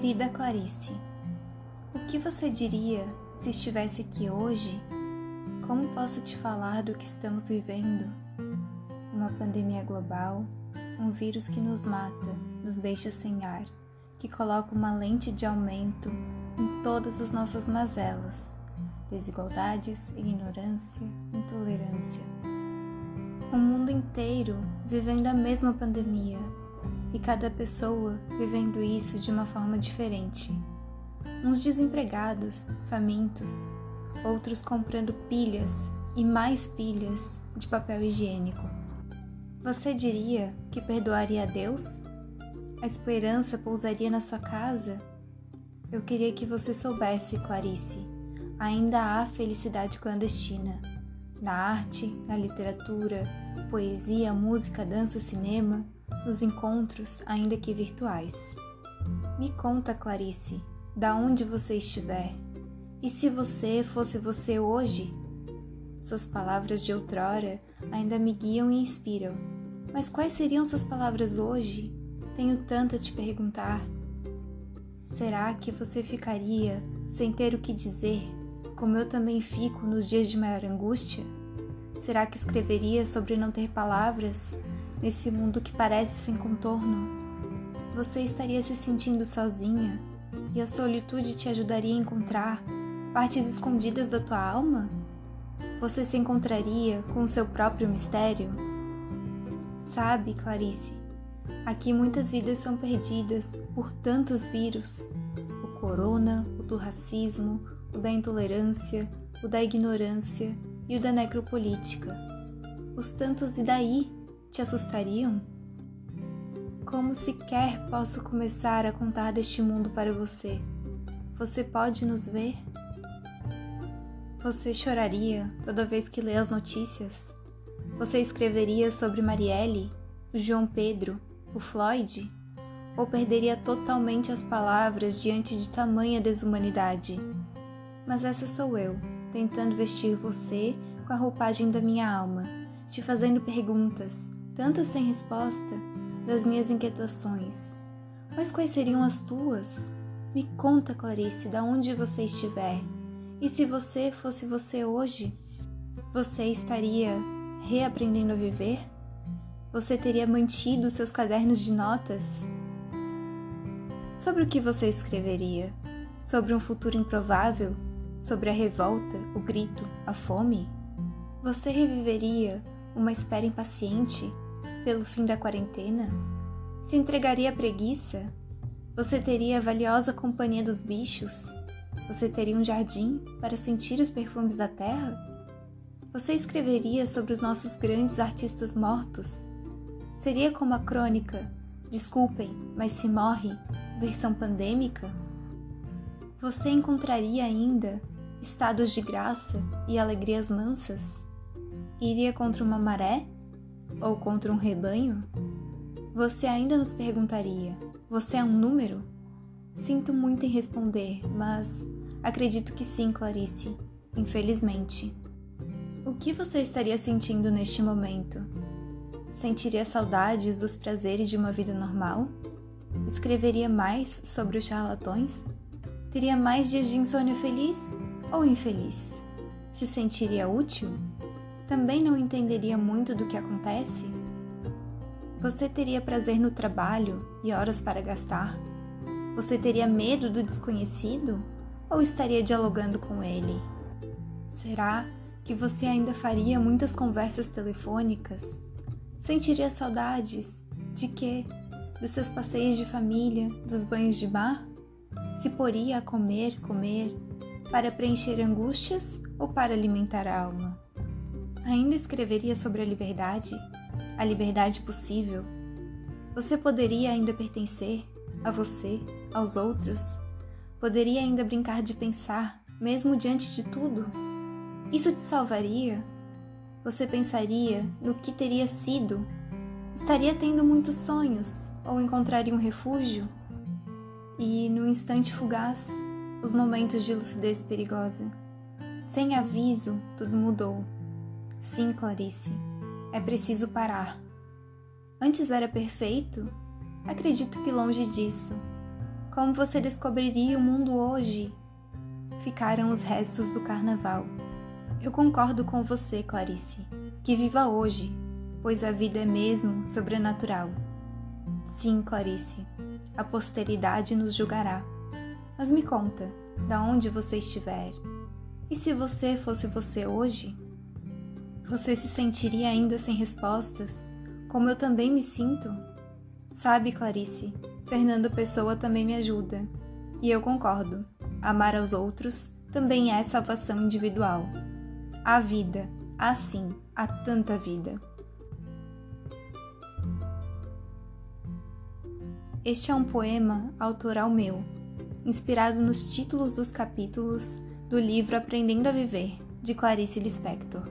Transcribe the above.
Querida Clarice, o que você diria se estivesse aqui hoje? Como posso te falar do que estamos vivendo? Uma pandemia global, um vírus que nos mata, nos deixa sem ar, que coloca uma lente de aumento em todas as nossas mazelas, desigualdades, ignorância, intolerância. O mundo inteiro vivendo a mesma pandemia e cada pessoa vivendo isso de uma forma diferente. Uns desempregados, famintos, outros comprando pilhas e mais pilhas de papel higiênico. Você diria que perdoaria a Deus? A esperança pousaria na sua casa? Eu queria que você soubesse, Clarice, ainda há felicidade clandestina. Na arte, na literatura, poesia, música, dança, cinema, nos encontros, ainda que virtuais. Me conta, Clarice, da onde você estiver. E se você fosse você hoje? Suas palavras de outrora ainda me guiam e inspiram. Mas quais seriam suas palavras hoje? Tenho tanto a te perguntar. Será que você ficaria sem ter o que dizer, como eu também fico nos dias de maior angústia? Será que escreveria sobre não ter palavras nesse mundo que parece sem contorno, você estaria se sentindo sozinha e a solitude te ajudaria a encontrar partes escondidas da tua alma? Você se encontraria com o seu próprio mistério? Sabe, Clarice, aqui muitas vidas são perdidas por tantos vírus: o corona, o do racismo, o da intolerância, o da ignorância e o da necropolítica. Os tantos e daí te assustariam? Como sequer posso começar a contar deste mundo para você? Você pode nos ver? Você choraria toda vez que lê as notícias? Você escreveria sobre Marielle, o João Pedro, o Floyd? Ou perderia totalmente as palavras diante de tamanha desumanidade? Mas essa sou eu, tentando vestir você com a roupagem da minha alma, te fazendo perguntas, tantas sem resposta, das minhas inquietações. Mas quais seriam as tuas? Me conta, Clarice, da onde você estiver. E se você fosse você hoje, você estaria reaprendendo a viver? Você teria mantido seus cadernos de notas? Sobre o que você escreveria? Sobre um futuro improvável? Sobre a revolta, o grito, a fome? Você reviveria uma espera impaciente pelo fim da quarentena? Se entregaria à preguiça? Você teria a valiosa companhia dos bichos? Você teria um jardim para sentir os perfumes da terra? Você escreveria sobre os nossos grandes artistas mortos? Seria como a crônica Desculpem, mas se morre, versão pandêmica? Você encontraria ainda estados de graça e alegrias mansas? Iria contra uma maré ou contra um rebanho? Você ainda nos perguntaria: você é um número? Sinto muito em responder, mas acredito que sim, Clarice, infelizmente. O que você estaria sentindo neste momento? Sentiria saudades dos prazeres de uma vida normal? Escreveria mais sobre os charlatões? Teria mais dias de insônia feliz ou infeliz? Se sentiria útil? Também não entenderia muito do que acontece? Você teria prazer no trabalho e horas para gastar? Você teria medo do desconhecido ou estaria dialogando com ele? Será que você ainda faria muitas conversas telefônicas? Sentiria saudades de quê? Dos seus passeios de família, dos banhos de mar? Se poria a comer, comer, para preencher angústias ou para alimentar a alma? Ainda escreveria sobre a liberdade? A liberdade possível? Você poderia ainda pertencer a você, aos outros? Poderia ainda brincar de pensar, mesmo diante de tudo? Isso te salvaria? Você pensaria no que teria sido? Estaria tendo muitos sonhos ou encontraria um refúgio? E, no instante fugaz, os momentos de lucidez perigosa. Sem aviso, tudo mudou. Sim, Clarice, é preciso parar. Antes era perfeito? Acredito que longe disso. Como você descobriria o mundo hoje? Ficaram os restos do carnaval. Eu concordo com você, Clarice, que viva hoje, pois a vida é mesmo sobrenatural. Sim, Clarice, a posteridade nos julgará. Mas me conta, da onde você estiver, e se você fosse você hoje? Você se sentiria ainda sem respostas, como eu também me sinto? Sabe, Clarice, Fernando Pessoa também me ajuda. E eu concordo. Amar aos outros também é salvação individual. Há vida, há sim, há tanta vida. Este é um poema autoral meu, inspirado nos títulos dos capítulos do livro Aprendendo a Viver, de Clarice Lispector.